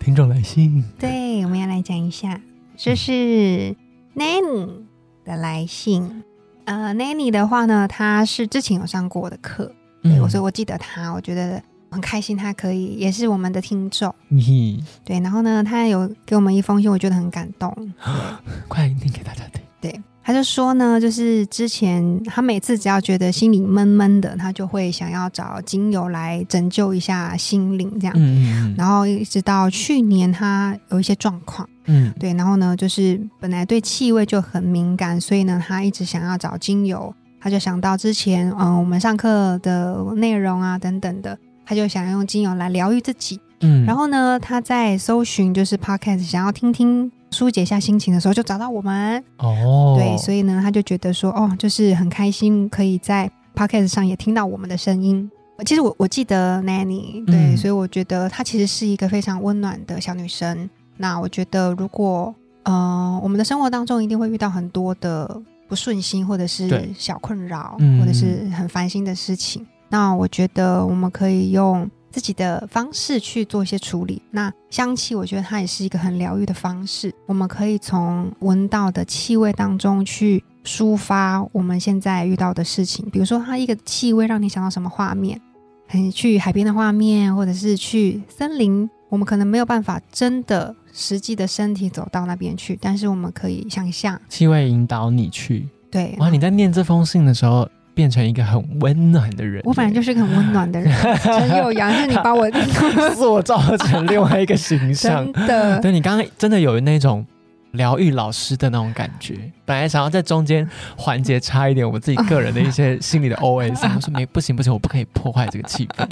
听众来信，对，我们要来讲一下，这是 Nanny 的来信。呃，Nanny 的话呢，他是之前有上过我的课，对，我所以我记得他，我觉得很开心，他可以也是我们的听众。你对，然后呢，他有给我们一封信，我觉得很感动。快念给大家听。对，他就说呢，就是之前他每次只要觉得心里闷闷的，他就会想要找精油来拯救一下心灵，这样。嗯嗯然后一直到去年，他有一些状况，嗯。对，然后呢，就是本来对气味就很敏感，所以呢，他一直想要找精油，他就想到之前，嗯、我们上课的内容啊等等的，他就想用精油来疗愈自己。嗯。然后呢，他在搜寻就是 podcast，想要听听疏解一下心情的时候，就找到我们。哦，对，所以呢，他就觉得说，哦，就是很开心可以在 podcast 上也听到我们的声音。其实我我记得 Nanny，对，嗯所以我觉得她其实是一个非常温暖的小女生。那我觉得，如果呃，我们的生活当中一定会遇到很多的不顺心，或者是小困扰，嗯或者是很烦心的事情。那我觉得我们可以用自己的方式去做一些处理。那香气，我觉得它也是一个很疗愈的方式。我们可以从闻到的气味当中去抒发我们现在遇到的事情。比如说，它一个气味让你想到什么画面，很去海边的画面，或者是去森林。我们可能没有办法真的实际的身体走到那边去，但是我们可以想象，气味引导你去。对，哇，你在念这封信的时候，变成一个很温暖的人。我本来就是个很温暖的人，陈友阳是你把我塑造成另外一个形象 真。的对你刚刚真的有那种疗愈老师的那种感觉，本来想要在中间环节插一点我自己个人的一些心里的 OS，我说没不行不行，我不可以破坏这个气氛。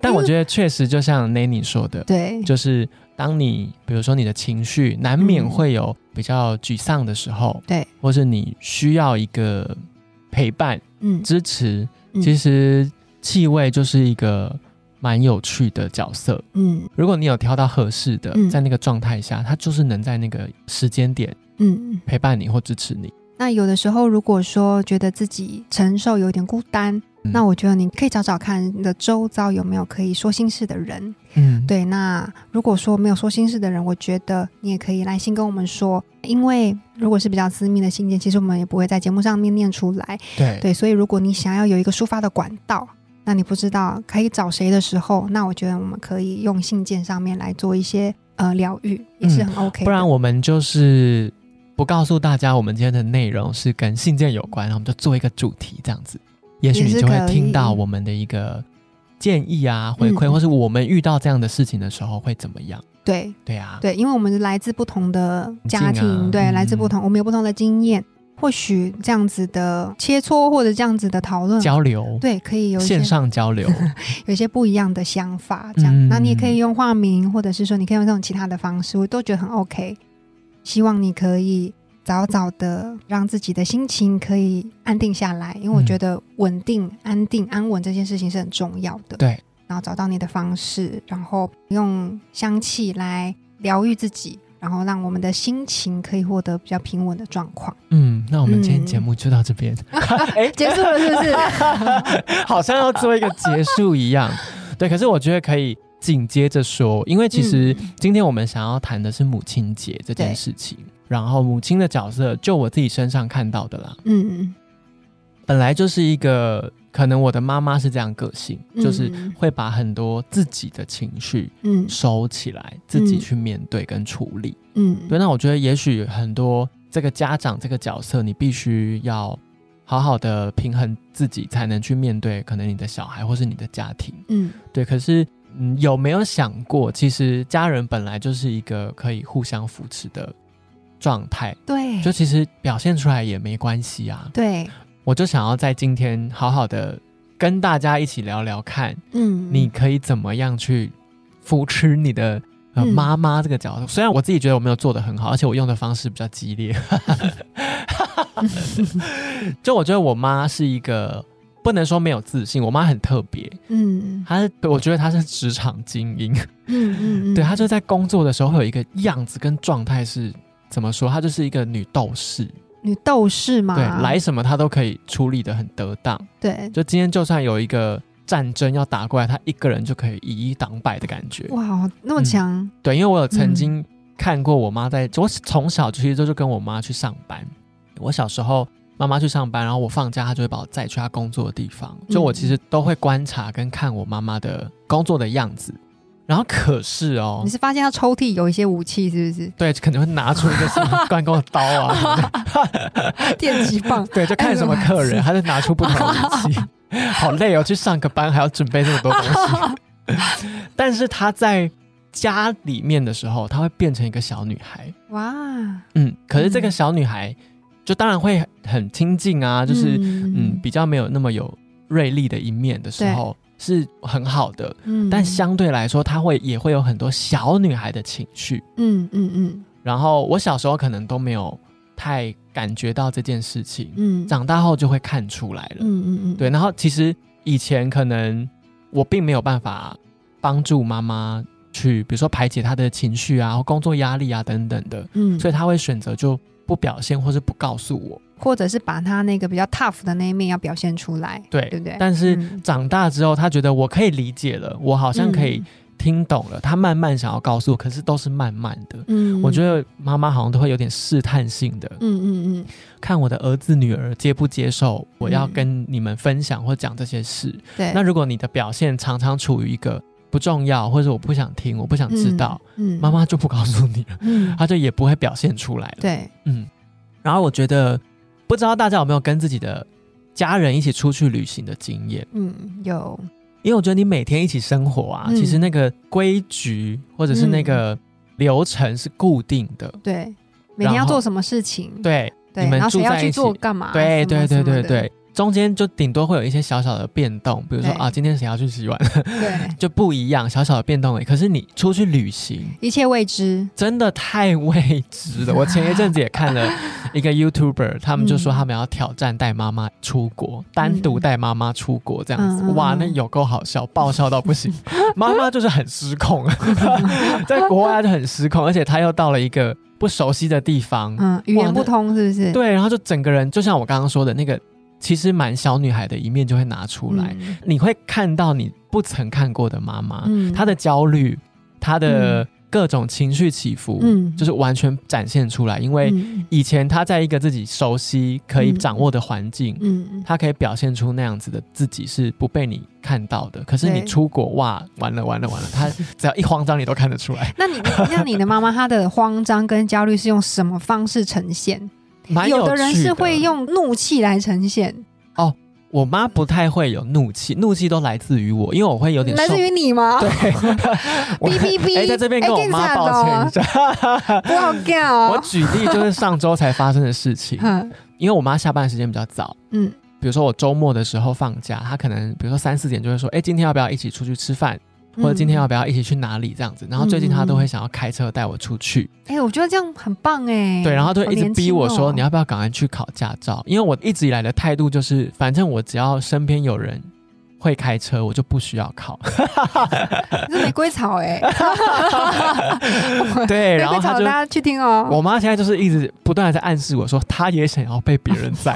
但我觉得确实就像 Nanny 说的，对就是当你比如说你的情绪难免嗯会有比较沮丧的时候，对，或是你需要一个陪伴嗯，支持，嗯其实气味就是一个蛮有趣的角色。嗯如果你有挑到合适的，嗯在那个状态下，它就是能在那个时间点嗯。陪伴你或支持你。那有的时候，如果说觉得自己承受有点孤单，嗯那我觉得你可以找找看你的周遭有没有可以说心事的人。嗯，对，那如果说没有说心事的人，我觉得你也可以来信跟我们说，因为如果是比较私密的信件，其实我们也不会在节目上面念出来。对。对，所以如果你想要有一个抒发的管道，那你不知道可以找谁的时候，那我觉得我们可以用信件上面来做一些呃疗愈，也是很 OK、嗯不然我们就是不告诉大家我们今天的内容是跟信件有关，然后我们就做一个主题这样子，也许你就会听到我们的一个建议啊、回馈，嗯。或是我们遇到这样的事情的时候会怎么样？对。对啊，对，因为我们是来自不同的家庭，对，嗯。来自不同，我们有不同的经验，或许这样子的切磋或者这样子的讨论，交流，对，可以有线上交流，有一些不一样的想法，这样，嗯。那你也可以用化名，或者是说你可以用这种其他的方式，我都觉得很 OK。希望你可以早早的让自己的心情可以安定下来，因为我嗯觉得稳定、安定、安稳这件事情是很重要的。对，然后找到你的方式，然后用香气来疗愈自己，然后让我们的心情可以获得比较平稳的状况。嗯，那我们今天嗯节目就到这边，哎、结束了是不是？好像要做一个结束一样。对，可是我觉得可以紧接着说，因为其实嗯今天我们想要谈的是母亲节这件事情，然后母亲的角色，就我自己身上看到的啦，嗯本来就是一个。可能我的妈妈是这样个性，嗯就是会把很多自己的情绪嗯收起来，自己去面对跟处理。嗯，对，那我觉得也许很多这个家长这个角色，你必须要好好的平衡自己，才能去面对可能你的小孩或是你的家庭。嗯对，可是嗯，有没有想过，其实家人本来就是一个可以互相扶持的状态，对，就其实表现出来也没关系啊。对，我就想要在今天好好的跟大家一起聊聊看，嗯，你可以怎么样去扶持你的妈妈这个角度。虽然我自己觉得我没有做的很好，而且我用的方式比较激烈，就我觉得我妈是一个不能说没有自信，我妈很特别，嗯。她是我觉得她是职场精英，嗯嗯嗯，对她就在工作的时候会有一个样子跟状态是怎么说？她就是一个女斗士，女斗士嘛，对，来什么她都可以处理的很得当。对，就今天就算有一个战争要打过来，她一个人就可以以一挡百的感觉。哇，那么强，对，因为我有嗯曾经看过我妈在，我从小其实就就跟我妈去上班。我小时候妈妈去上班，然后我放假，她就会把我载去她工作的地方。就我其实都会观察跟看我妈妈的工作的样子。然后可是哦你，是发现他抽屉有一些武器是不是对，可能会拿出一个什么关公的刀啊？电击棒，对，就看什么客人，他就拿出不同的武器。好累哦，去上个班还要准备这么多东西。但是他在家里面的时候，他会变成一个小女孩。哇，嗯，可是这个嗯小女孩就当然会很亲近啊，就是嗯比较没有那么有锐利的一面的时候是很好的，嗯。但相对来说，她会也会有很多小女孩的情绪。嗯嗯嗯。然后我小时候可能都没有太感觉到这件事情，嗯，长大后就会看出来了。嗯嗯嗯，对，然后其实以前可能我并没有办法帮助妈妈去，比如说排解她的情绪啊，或工作压力啊等等的，嗯，所以她会选择就不表现，或是不告诉我。或者是把他那个比较 tough 的那一面要表现出来，对，对不对？但是嗯长大之后，他觉得我可以理解了，我好像可以听懂了，他慢慢想要告诉我，可是都是慢慢的。嗯，我觉得，妈妈好像都会有点试探性的，嗯嗯嗯，看我的儿子女儿接不接受我要嗯跟你们分享或讲这些事。对，那如果你的表现常常处于一个不重要，或者我不想听，我不想知道，嗯，嗯。妈，妈就不告诉你了，嗯，她就也不会表现出来了。对，嗯，然后我觉得，不知道大家有没有跟自己的家人一起出去旅行的经验？嗯，有，因为我觉得你每天一起生活啊，嗯。其实那个规矩或者是那个流程是固定的。对，每天要做什么事情，对对，你们住在一起做干嘛？对对对对对，中间就顶多会有一些小小的变动，比如说啊，今天谁要去洗碗，对，就不一样，小小的变动而已。可是你出去旅行，一切未知，真的太未知了。我前一阵子也看了一个 YouTuber，他们就说他们要挑战带妈妈出国，单独带妈妈出国这样子。哇，嗯那有够好笑，爆笑到不行。妈妈就是很失控，在国外就很失控，而且她又到了一个不熟悉的地方，嗯，语言不通是不是？对，然后就整个人就像我刚刚说的那个，其实蛮小女孩的一面就会拿出来。嗯，你会看到你不曾看过的妈妈，嗯她的焦虑，她的各种情绪起伏，嗯就是完全展现出来。因为嗯以前她在一个自己熟悉、可以掌握的环境，嗯，她可以表现出那样子的自己是不被你看到的。可是你出国，哇，完了完了完了，她只要一慌张，你都看得出来。那你那你的妈妈她的慌张跟焦虑是用什么方式呈现？蛮有的人是会用怒气来呈现，哦我妈不太会有怒气，怒气都来自于我，因为我会有点受来自于你吗？对，我哔哔哔哎，在这边跟我妈抱歉一下。不好干我哦。举例就是上周才发生的事情，嗯因为我妈下班时间比较早，嗯比如说我周末的时候放假，她可能比如说三四点就会说，哎，今天要不要一起出去吃饭，或者今天要不要一起去哪里这样子。然后最近他都会想要开车带我出去，哎、我觉得这样很棒哎。对，然后就一直逼我说，你要要不要赶快去考驾照？因为我一直以来的态度就是，反正我只要身边有人。会开车，我就不需要考。这是玫瑰草哎，对，玫然后她就瑰草大家去听哦。我妈现在就是一直不断的在暗示我说，她也想要被别人载。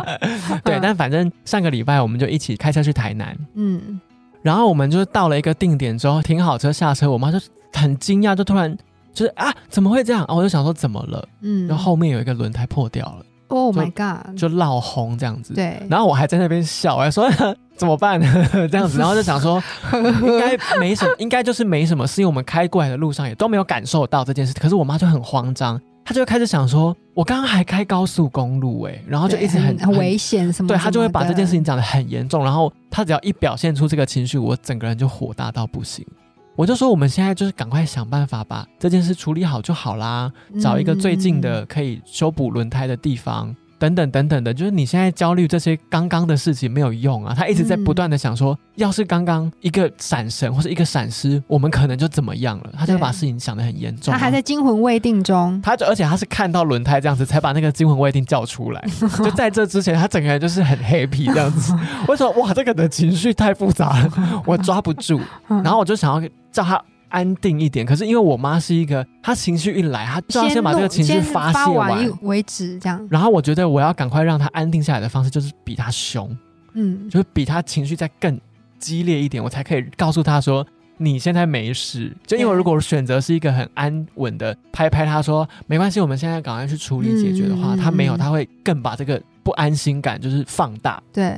对，但反正上个礼拜我们就一起开车去台南，嗯然后我们就到了一个定点之后，停好车下车，我妈就很惊讶，就突然就是啊，怎么会这样？啊，我就想说怎么了？嗯，然后后面有一个轮胎破掉了，Oh my God，就闹红这样子。对，然后我还在那边笑，我还说怎么办 这样子，然后就想说应该没什么，应该就是没什么事，因为我们开过来的路上也都没有感受到这件事。可是我妈就很慌张，她就会开始想说，我刚刚还开高速公路哎、然后就一直很很危险什么对他就会把这件事情讲得很严重，然后他只要一表现出这个情绪，我整个人就火大到不行。我就说我们现在就是赶快想办法把这件事处理好就好啦，找一个最近的可以修补轮胎的地方，等等等等的，就是你现在焦虑这些刚刚的事情没有用啊。他一直在不断的想说，要是刚刚一个闪神或者一个闪失，我们可能就怎么样了。他就把事情想得很严重。他还在惊魂未定中。他就而且他是看到轮胎这样子，才把那个惊魂未定叫出来。就在这之前，他整个人就是很 happy 这样子。我说哇，这个的情绪太复杂了，我抓不住。然后我就想要叫他。安定一点，可是因为我妈是一个，她情绪一来，她就要先把这个情绪发泄完为止，这样。然后我觉得我要赶快让她安定下来的方式，就是比她凶，嗯，就是比她情绪再更激烈一点，我才可以告诉她说你现在没事。就因为如果选择是一个很安稳的拍拍她说没关系，我们现在赶快去处理解决的话，她没有，她会更把这个不安心感就是放大。对。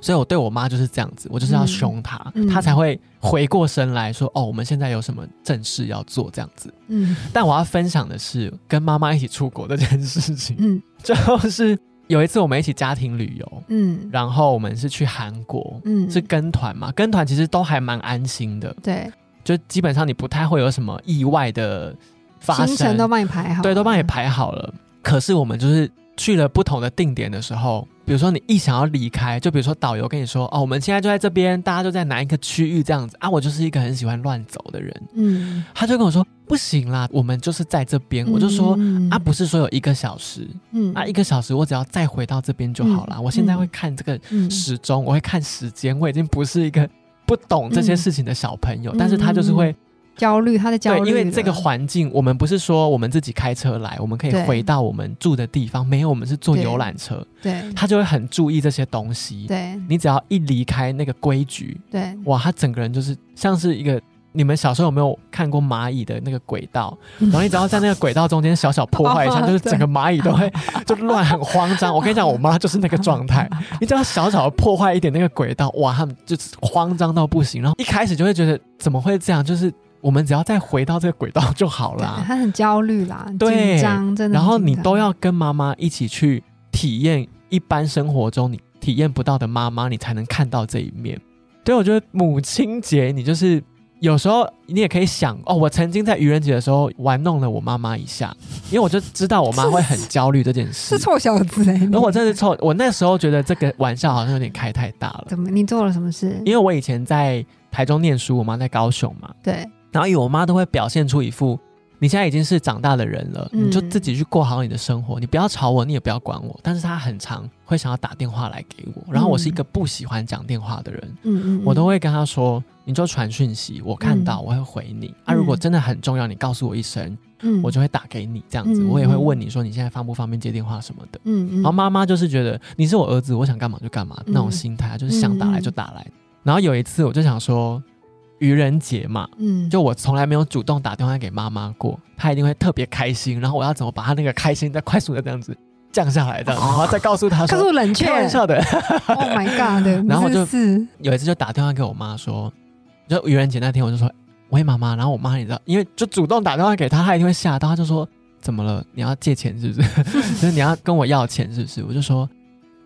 所以，我对我妈就是这样子，我就是要凶她，她才会回过神来说：“哦，我们现在有什么正事要做？”这样子。嗯。但我要分享的是跟妈妈一起出国这件事情。嗯。就是有一次我们一起家庭旅游，嗯，然后我们是去韩国，嗯，是跟团嘛，跟团其实都还蛮安心的。对。就基本上你不太会有什么意外的发生。行程都帮你排好。对，都帮你排好了。可是我们就是去了不同的定点的时候。比如说你一想要离开，就比如说导游跟你说哦，我们现在就在这边，大家就在哪一个区域这样子啊？我就是一个很喜欢乱走的人，嗯，他就跟我说不行啦，我们就是在这边。我就说啊，不是说有一个小时，嗯，啊，一个小时我只要再回到这边就好了。我现在会看这个时钟，我会看时间，我已经不是一个不懂这些事情的小朋友，但是他就是会。焦虑，他的焦虑。因为这个环境，我们不是说我们自己开车来，我们可以回到我们住的地方。没有，我们是坐游览车。对，他就会很注意这些东西。对，你只要一离开那个规矩，对，哇，他整个人就是像是一个。你们小时候有没有看过蚂蚁的那个轨道？然后你只要在那个轨道中间小小破坏一下，就是整个蚂蚁都会 就乱，很慌张。我跟你讲，我妈就是那个状态。你只要小小的破坏一点那个轨道，哇，他们就是慌张到不行。然后一开始就会觉得怎么会这样？就是。我们只要再回到这个轨道就好了。他很焦虑啦，紧张，真的。然后你都要跟妈妈一起去体验一般生活中你体验不到的妈妈，你才能看到这一面。对，我觉得母亲节你就是有时候你也可以想哦，我曾经在愚人节的时候玩弄了我妈妈一下，因为我就知道我妈会很焦虑这件事。是臭小子哎！我真是臭，我那时候觉得这个玩笑好像有点开太大了。怎么？你做了什么事？因为我以前在台中念书，我妈在高雄嘛。对。然后我妈都会表现出一副，你现在已经是长大的人了，你就自己去过好你的生活，你不要吵我，你也不要管我。但是她很常会想要打电话来给我，然后我是一个不喜欢讲电话的人，嗯嗯，我都会跟她说，你就传讯息，我看到我会回你。啊，如果真的很重要，你告诉我一声，嗯，我就会打给你这样子，我也会问你说你现在方不方便接电话什么的，嗯嗯。然后妈妈就是觉得你是我儿子，我想干嘛就干嘛那种心态，就是想打来就打来。然后有一次我就想说。愚人节嘛，嗯，就我从来没有主动打电话给妈妈过，她一定会特别开心。然后我要怎么把她那个开心再快速的这样子降下来，的，然后再告诉她说，冷却，开玩笑的。Oh my god！然后我就有一次就打电话给我妈说，就愚人节那天我就说喂妈妈，然后我妈你知道，因为就主动打电话给她，她一定会吓到，她就说怎么了？你要借钱是不是？就是你要跟我要钱是不是？我就说，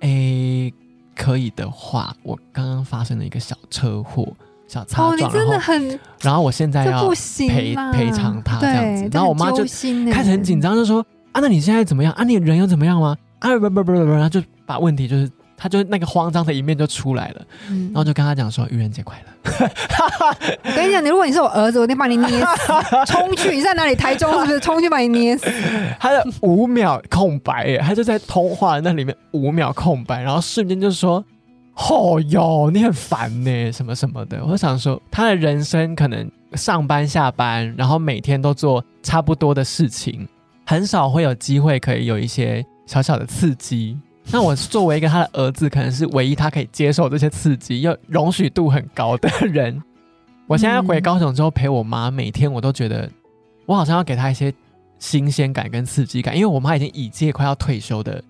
哎，可以的话，我刚刚发生了一个小车祸。小擦撞，然后，然后我现在要赔赔偿他这样子，然后我妈就开始很紧张，就说啊，那你现在怎么样啊？你人又怎么样吗？啊不不不不，然后就把问题就是，他就那个慌张的一面就出来了，然后就跟他讲说愚人节快乐。我跟你讲，你如果你是我儿子，我一定把你捏死，冲去你在哪里？台中是不是？冲去把你捏死。他的五秒空白耶，他就在通话那里面五秒空白，然后瞬间就说。哦哟，你很烦呢，什么什么的。我想说，他的人生可能上班下班，然后每天都做差不多的事情，很少会有机会可以有一些小小的刺激。那我作为一个他的儿子，可能是唯一他可以接受这些刺激又容许度很高的人。我现在回高雄之后陪我妈，每天我都觉得我好像要给他一些新鲜感跟刺激感，因为我妈已经已届快要退休的。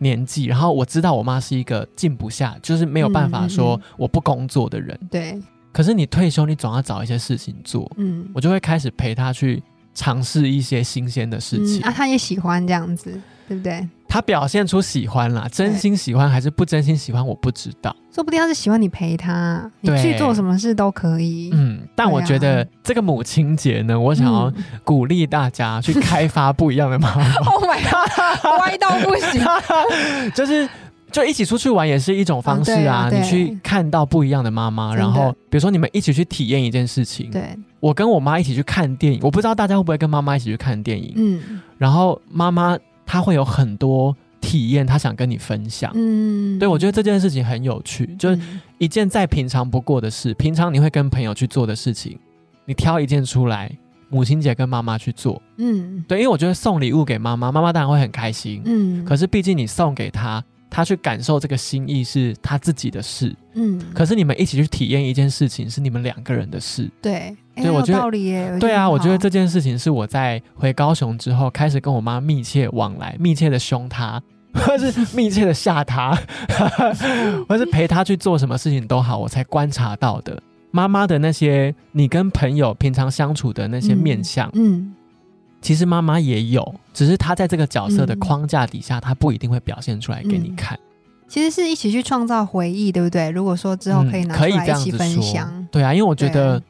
年纪，然后我知道我妈是一个静不下，就是没有办法说我不工作的人。对。可是你退休，你总要找一些事情做。嗯。我就会开始陪她去尝试一些新鲜的事情。啊，他也喜欢这样子。对不对？他表现出喜欢啦，真心喜欢还是不真心喜欢，我不知道。说不定他是喜欢你陪他，你去做什么事都可以。嗯，但我觉得这个母亲节呢，我想要嗯鼓励大家去开发不一样的妈妈，Oh my god，歪到不行。就是。就一起出去玩也是一种方式啊，哦啊你去看到不一样的妈妈，然后比如说你们一起去体验一件事情。对，我跟我妈一起去看电影，我不知道大家会不会跟妈妈一起去看电影，嗯然后妈妈她会有很多体验，她想跟你分享。嗯，对，我觉得这件事情很有趣，就是嗯一件再平常不过的事，平常你会跟朋友去做的事情，你挑一件出来，母亲节跟妈妈去做。嗯对，因为我觉得送礼物给妈妈，妈妈当然会很开心。嗯，可是毕竟你送给她，她去感受这个心意是他自己的事。嗯，可是你们一起去体验一件事情，是你们两个人的事。对，对我觉得道理耶。对啊，我觉得这件事情是我在回高雄之后开始跟我妈密切往来，密切的凶她，或是密切的吓她，或是陪她去做什么事情都好，我才观察到的。妈妈的那些你跟朋友平常相处的那些面相，嗯其实妈妈也有，只是她在这个角色的嗯。框架底下，她不一定会表现出来给你嗯。看。其实是一起去创造回忆，对不对？如果说之后可以嗯拿出可以这样来一起分子说。享，对啊，因为我觉得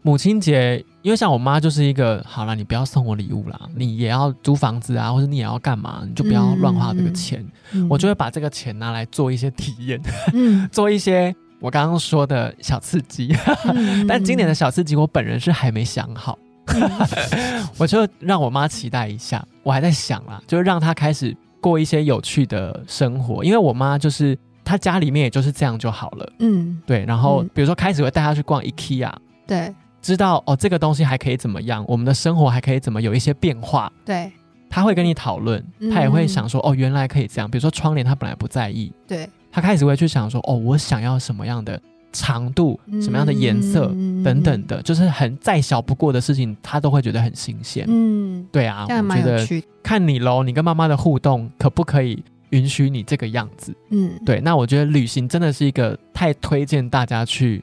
母亲节，因为像我妈就是一个，好了，你不要送我礼物啦，你也要租房子啊，或者你也要干嘛，你就不要乱花这个钱。嗯我就会把这个钱拿来做一些体验，嗯，做一些我刚刚说的小刺激。嗯。但今年的小刺激，我本人是还没想好，我就让我妈期待一下。我还在想啦，就是让她开始过一些有趣的生活，因为我妈就是她家里面也就是这样就好了。嗯，对，然后嗯比如说开始会带她去逛 IKEA。对知道哦，这个东西还可以怎么样，我们的生活还可以怎么有一些变化，对他会跟你讨论，嗯他也会想说，哦，原来可以这样。比如说窗帘，他本来不在意，对，他开始会去想说，哦，我想要什么样的长度，什么样的颜色、嗯等等，的，就是很再小不过的事情，他都会觉得很新鲜。嗯，对啊，我觉得看你喽，你跟妈妈的互动可不可以允许你这个样子？嗯，对，那我觉得旅行真的是一个太推荐大家去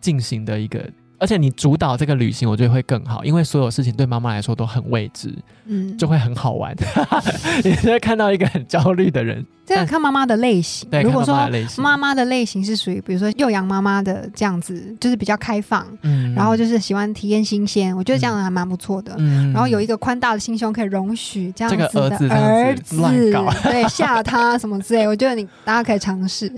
进行的一个，而且你主导这个旅行，我觉得会更好，因为所有事情对妈妈来说都很未知，嗯，就会很好玩。你就会看到一个很焦虑的人，这个看妈妈的类型。对，如果说妈妈的类型，是属于，比如说幼养妈妈的这样子，就是比较开放，嗯然后就是喜欢体验新鲜，我觉得这样还蛮不错的。嗯然后有一个宽大的心胸，可以容许这样子的儿子 对吓他什么之类，我觉得你大家可以尝试。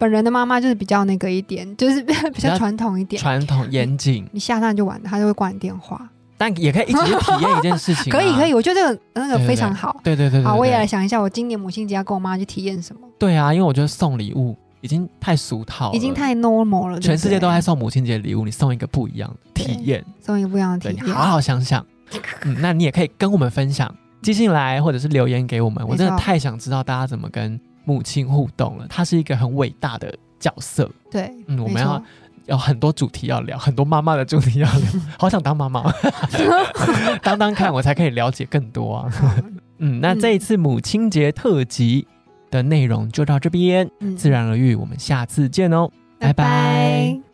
本人的妈妈就是比较那个一点，就是 比较较传统一点。传统严谨，你下蛋就完了，他就会挂你电话。但也可以一起去体验一件事情、啊 可以可以，，我觉得这个那个非常好。对对对对好，我也来想一下，我今年母亲节要跟我妈去体验什么，对啊，因为我觉得送礼物已经太俗套了，已经太 normal 了。全世界都在送母亲节礼物，你送一个不一样的体验，送一个不一样的对体验。好好想想。嗯，那你也可以跟我们分享，寄信来或者是留言给我们。我真的太想知道大家怎么跟母亲互动了，她是一个很伟大的角色。对，嗯我们要有很多主题要聊，很多妈妈的主题要聊，好想当妈妈，当当看，我才可以了解更多啊。嗯，那这一次母亲节特辑的内容就到这边，嗯自然而愈，我们下次见哦，拜拜拜